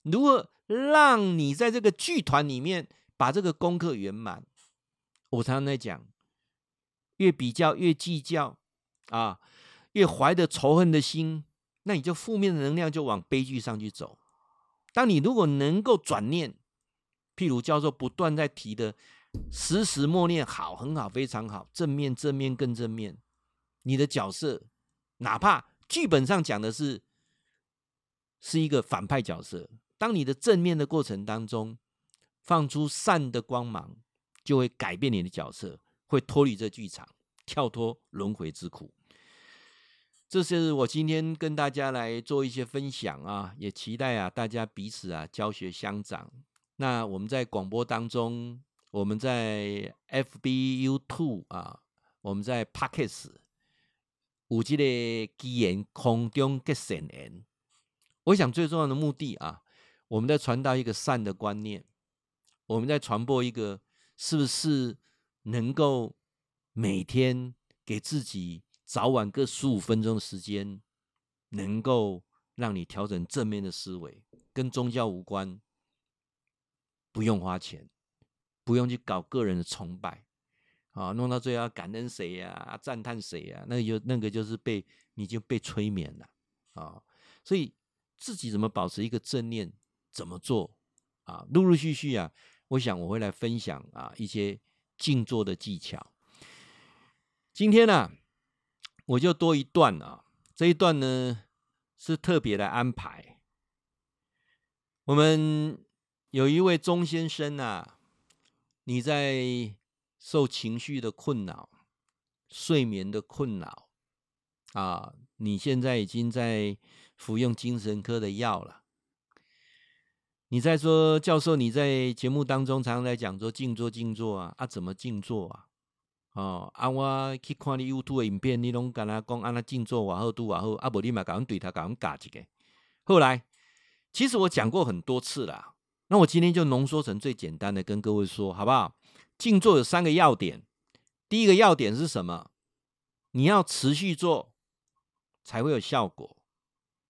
Speaker 1: 如何让你在这个剧团里面把这个功课圆满？我常常在讲，越比较越计较啊，越怀着仇恨的心，那你就负面的能量就往悲剧上去走。当你如果能够转念，譬如教授不断在提的，时时默念好，很好，非常好，正面，正面，更正面。你的角色，哪怕剧本上讲的是是一个反派角色，当你的正面的过程当中，放出善的光芒，就会改变你的角色，会脱离这剧场，跳脱轮回之苦。这是我今天跟大家来做一些分享啊，也期待啊大家彼此啊教学相长。那我们在广播当中，我们在 FB、YouTube 啊，我们在 Podcast 有这个机缘空中结善缘。我想最重要的目的啊，我们在传达一个善的观念，我们在传播一个是不是能够每天给自己。早晚各十五分钟的时间，能够让你调整正面的思维，跟宗教无关，不用花钱，不用去搞个人的崇拜，啊，弄到最后要感恩谁呀、啊，赞叹谁呀，那就那个就是被你就被催眠了啊。所以自己怎么保持一个正念，怎么做啊？陆陆续续啊，我想我会来分享啊一些静坐的技巧。今天呢、我就多一段啊，这一段呢是特别的安排。我们有一位钟先生啊，你在受情绪的困扰、睡眠的困扰啊，你现在已经在服用精神科的药了。你在说，教授，你在节目当中常常在讲说静坐、静坐啊，啊，怎么静坐啊？哦，啊，我去看你 YouTube 影片，你拢敢他讲，安那静坐瓦好，拄瓦好，啊，无你嘛，甲阮对他，甲阮教一个。后来，其实我讲过很多次啦，那我今天就浓缩成最简单的，跟各位说，好不好？静坐有三个要点，第一个要点是什么？你要持续做，才会有效果。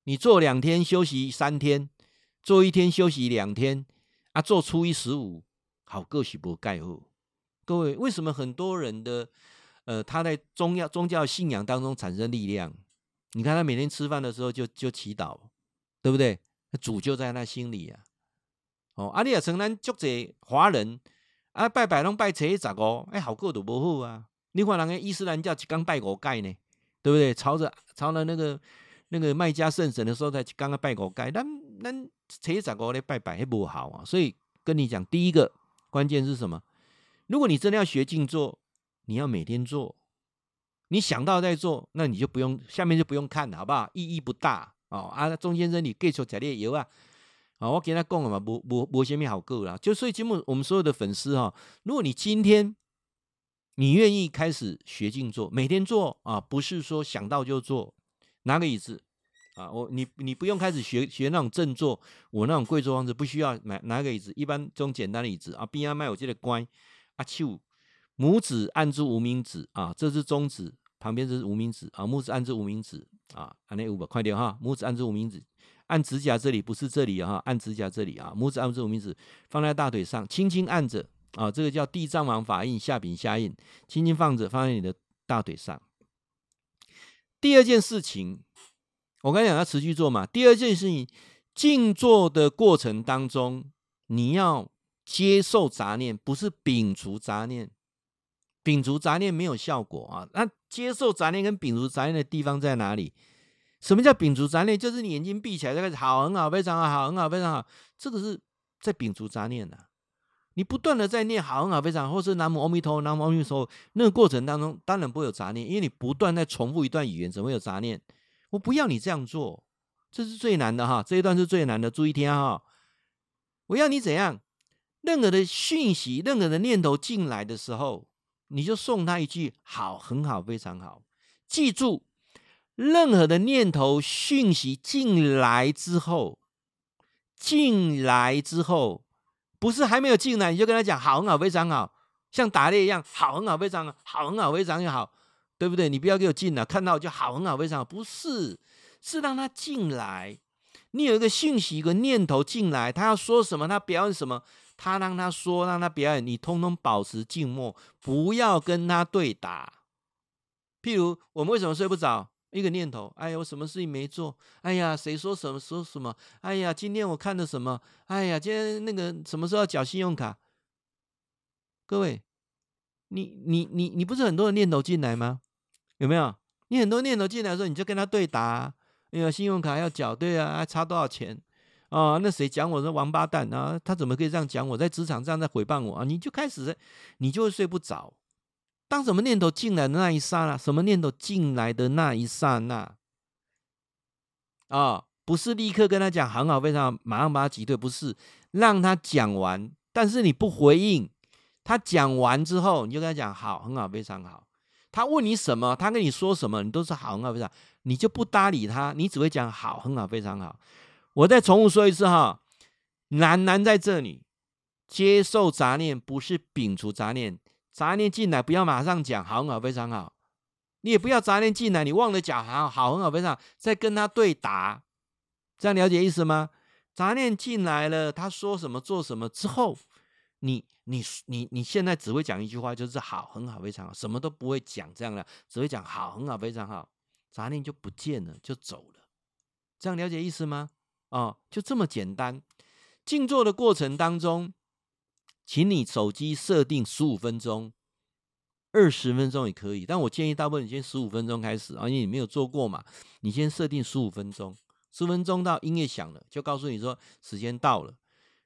Speaker 1: 你做两天休息三天，做一天休息两天，啊，做初一十五，好个是无盖好。各位，为什么很多人的，呃，他在宗教宗教信仰当中产生力量？你看他每天吃饭的时候就就祈祷，对不对？主就在他心里啊。哦，阿里亚城南足济华人啊，拜拜拢拜初一十五，哎，好过都不好啊。你看人家伊斯兰教一刚拜五盖呢，对不对？朝着朝着那个那个麦加圣神的时候才刚刚拜五盖，咱咱初一十五咧拜拜还不好啊。所以跟你讲，第一个关键是什么？如果你真的要学静坐，你要每天做，你想到再做，那你就不用下面就不用看了，好不好？意义不大哦。啊，钟先生，你继续吃点油啊！啊，我跟他讲了嘛，无无无什么好过啦。就所以节目，我们所有的粉丝哈，如果你今天你愿意开始学静坐，每天做啊，不是说想到就做，拿个椅子啊，我你你不用开始学学那种正坐，我那种跪坐方式不需要买拿个椅子，一般这种简单的椅子啊，边上卖我记得乖啊，手拇指按住无名指啊，这是中指，旁边这是无名指啊，拇指按住无名指啊，按那五个快点哈，拇指按住无名指，按指甲这里不是这里哈，按指甲这里啊，拇指按住无名指放在大腿上，轻轻按着啊，这个叫地藏王法印下柄下印，轻轻放着放在你的大腿上。第二件事情。我刚才讲要持续做嘛。第二件事情，静坐的过程当中，你要接受杂念，不是摒除杂念。摒除杂念没有效果啊。那接受杂念跟摒除杂念的地方在哪里？什么叫摒除杂念？就是你眼睛闭起来，就开始好，很好，非常好，好，很好，非常好。这个是在摒除杂念的。你不断的在念好，很好，非常好，或是南无阿弥陀佛，南无阿弥陀佛，那个过程当中当然不会有杂念，因为你不断在重复一段语言，怎么会有杂念？我不要你这样做，这是最难的哈。这一段是最难的，注意听哈。我要你怎样？任何的讯息，任何的念头进来的时候，你就送他一句“好，很好，非常好”。记住，任何的念头讯息进来之后，进来之后，不是还没有进来你就跟他讲“好，很好，非常好”，像打猎一样，“好，很好，非常好，好，很好，非常好”。对不对？你不要给我进来，看到就好，很好，非常好。不是，是让他进来。你有一个讯息，一个念头进来，他要说什么，他表演什么，他让他说，让他表演，你通通保持静默，不要跟他对打。譬如我们为什么睡不着？一个念头，哎呀，我什么事情没做？哎呀，谁说什么说什么？哎呀，今天我看了什么？哎呀，今天那个什么时候要缴信用卡？各位，你你你你不是很多的念头进来吗？有没有？你很多念头进来的时候，你就跟他对答啊。哎呀，信用卡要缴，对啊，还差多少钱？啊，那谁讲我是王八蛋啊？他怎么可以这样讲我？在职场上在诽谤我啊？你就开始，你就会睡不着。当什么念头进来的那一刹那，什么念头进来的那一刹那，啊，不是立刻跟他讲很好，非常好，马上把他击退，不是让他讲完，但是你不回应，他讲完之后，你就跟他讲好，很好，非常好。他问你什么，他跟你说什么，你都是好，很好，非常好，你就不搭理他，你只会讲好，很好，非常好。我再重复说一次哈，难难在这里，接受杂念不是摒除杂念，杂念进来不要马上讲好，很好，非常好，你也不要杂念进来，你忘了讲好，好，很好，非常好，再跟他对答，这样了解意思吗？杂念进来了，他说什么做什么之后。你你你你现在只会讲一句话，就是好，很好，非常好，什么都不会讲，这样的只会讲好，很好，非常好，杂念就不见了，就走了，这样了解意思吗？啊，就这么简单。静坐的过程当中，请你手机设定十五分钟，二十分钟也可以，但我建议大部分你先十五分钟开始啊，因为你没有做过嘛，你先设定十五分钟，十五分钟到音乐响了，就告诉你说时间到了。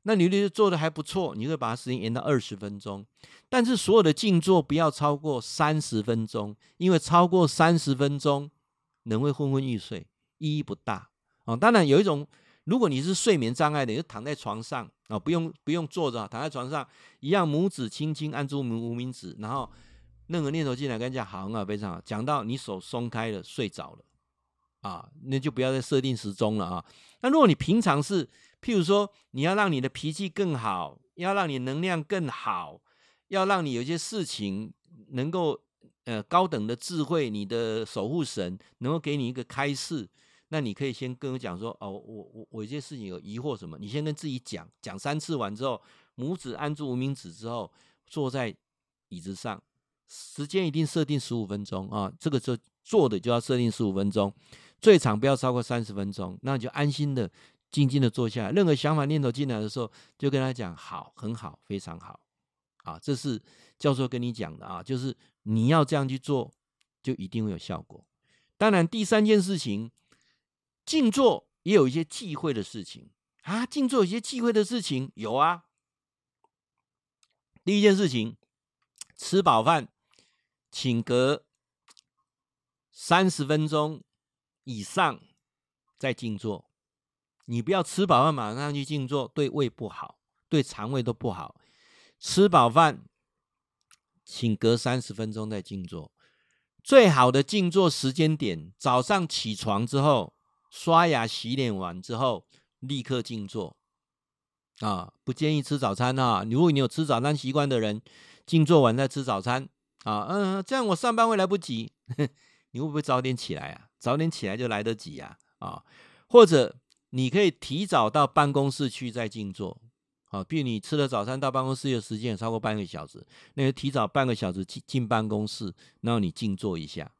Speaker 1: 那你如果做的还不错，你会把它时间延到二十分钟，但是所有的静坐不要超过三十分钟，因为超过三十分钟人会昏昏欲睡，意义不大啊。当然有一种，如果你是睡眠障碍的，你就躺在床上啊，不用不用坐着，躺在床上一样，拇指轻轻按住无名指，然后任何念头进来，跟你讲好啊，非常好。讲到你手松开了，睡着了啊，那就不要再设定时钟了啊。那如果你平常是譬如说，你要让你的脾气更好，要让你能量更好，要让你有些事情能够呃高等的智慧，你的守护神能够给你一个开示，那你可以先跟我讲说，哦，我我我有些事情有疑惑什么，你先跟自己讲，讲三次完之后，拇指按住无名指之后，坐在椅子上，时间一定设定十五分钟啊，这个就坐的就要设定十五分钟，最长不要超过三十分钟，那你就安心的。静静的坐下来，任何想法念头进来的时候，就跟他讲好，很好，非常好，啊，这是教授跟你讲的啊，就是你要这样去做，就一定会有效果。当然，第三件事情，静坐也有一些忌讳的事情啊，静坐有些忌讳的事情有啊。第一件事情，吃饱饭，请隔三十分钟以上再静坐。你不要吃饱饭马上去静坐，对胃不好，对肠胃都不好。吃饱饭，请隔三十分钟再静坐。最好的静坐时间点，早上起床之后刷牙洗脸完之后立刻静坐啊，不建议吃早餐啊。如果你有吃早餐习惯的人，静坐完再吃早餐啊，嗯，这样我上班会来不及。你会不会早点起来啊？早点起来就来得及啊啊！或者你可以提早到办公室去再静坐啊。比如你吃了早餐到办公室的时间也超过半个小时，那就提早半个小时进进办公室，然后你静坐一下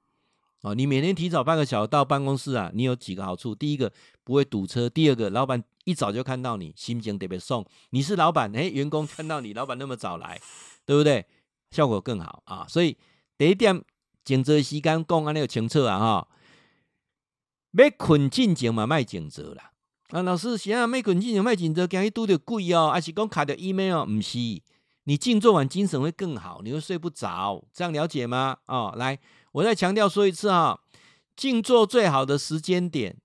Speaker 1: 啊。你每天提早半个小时到办公室啊，你有几个好处？第一个不会堵车，第二个老板一早就看到你，心情特别爽。你是老板，哎，员工看到你，老板那么早来，对不对？效果更好啊。所以第一点。静坐时间讲安尼有清楚啊哈，要困进前嘛卖静坐啦。啊，老师，现在要困进前卖静坐，惊伊拄着鬼哦，还是讲卡着 email？唔是，你静坐完精神会更好，你会睡不着，这样了解吗？哦，来，我再强调说一次哈，静坐最好的时间点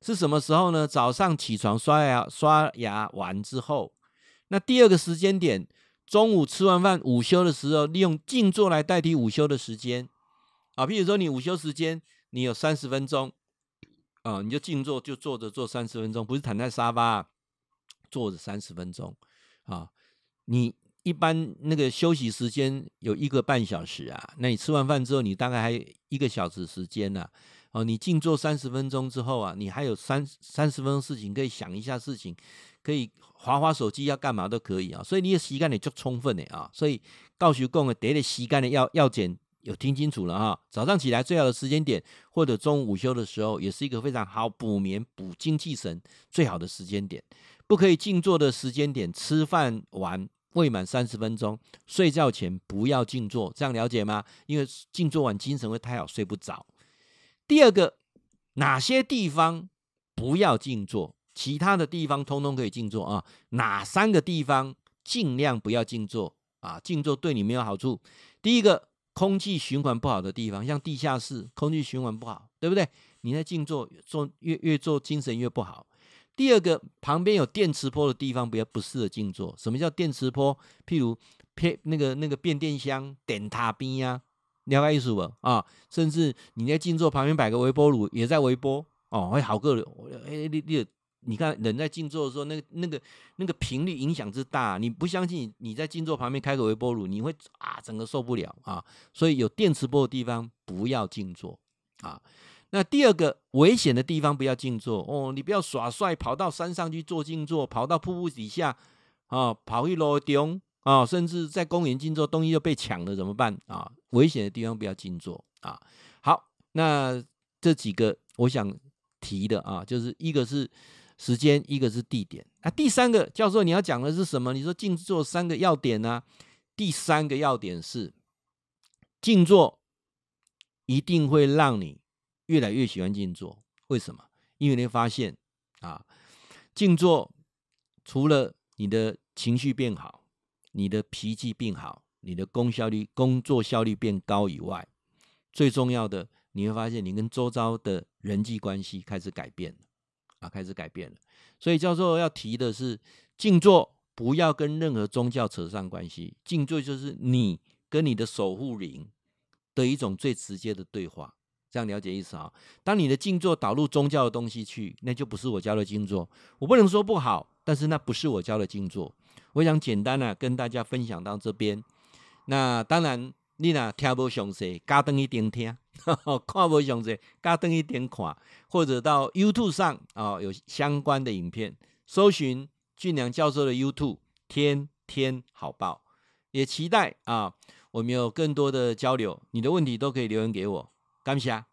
Speaker 1: 是什么时候呢？早上起床刷牙刷牙完之后，那第二个时间点，中午吃完饭午休的时候，利用静坐来代替午休的时间。啊，譬如说你午休时间，你有三十分钟，啊，你就静坐，就坐着坐三十分钟，不是躺在沙发，坐着三十分钟，啊，你一般那个休息时间有一个半小时啊，那你吃完饭之后，你大概还有一个小时时间呢，哦，你静坐三十分钟之后啊，你还有三三十分钟事情可以想一下事情，可以划划手机要干嘛都可以啊，所以你的时间也就充分的啊，所以告诉讲的第一个时间的要要减。有听清楚了哈，早上起来最好的时间点，或者中午午休的时候，也是一个非常好补眠、补精气神最好的时间点。不可以静坐的时间点，吃饭完未满三十分钟，睡觉前不要静坐，这样了解吗？因为静坐完精神会太好，睡不着。第二个，哪些地方不要静坐？其他的地方通通可以静坐啊。哪三个地方尽量不要静坐啊？静坐对你没有好处。第一个。空气循环不好的地方，像地下室，空气循环不好，对不对？你在静坐，坐越越坐精神越不好。第二个，旁边有电磁波的地方，比较不适合静坐。什么叫电磁波？譬如偏那个那个变电箱、电塔边呀，了解意思不？啊，甚至你在静坐旁边摆个微波炉，也在微波哦，会好个。哎，你你。你看，人在静坐的时候，那个、那个、那个频率影响之大，你不相信？你在静坐旁边开个微波炉，你会啊，整个受不了啊！所以有电磁波的地方不要静坐啊。那第二个危险的地方不要静坐哦，你不要耍帅，跑到山上去做静坐，跑到瀑布底下啊，跑一路中啊，甚至在公园静坐，东西又被抢了怎么办啊？危险的地方不要静坐啊。好，那这几个我想提的啊，就是一个是。时间，一个是地点啊，第三个教授你要讲的是什么？你说静坐三个要点呢、第三个要点是静坐一定会让你越来越喜欢静坐。为什么？因为你会发现啊，静坐除了你的情绪变好、你的脾气变好、你的工效率、工作效率变高以外，最重要的你会发现你跟周遭的人际关系开始改变了。啊，开始改变了，所以教授要提的是，静坐不要跟任何宗教扯上关系，静坐就是你跟你的守护灵的一种最直接的对话，这样了解意思啊？当你的静坐导入宗教的东西去，那就不是我教的静坐。我不能说不好，但是那不是我教的静坐。我想简单的跟大家分享到这边。那当然，你若听不详细，加登一点听。看不详细，加登一点看，或者到 YouTube 上啊、哦、有相关的影片，搜寻俊良教授的 YouTube，天天好报，也期待啊我们有更多的交流，你的问题都可以留言给我，感谢。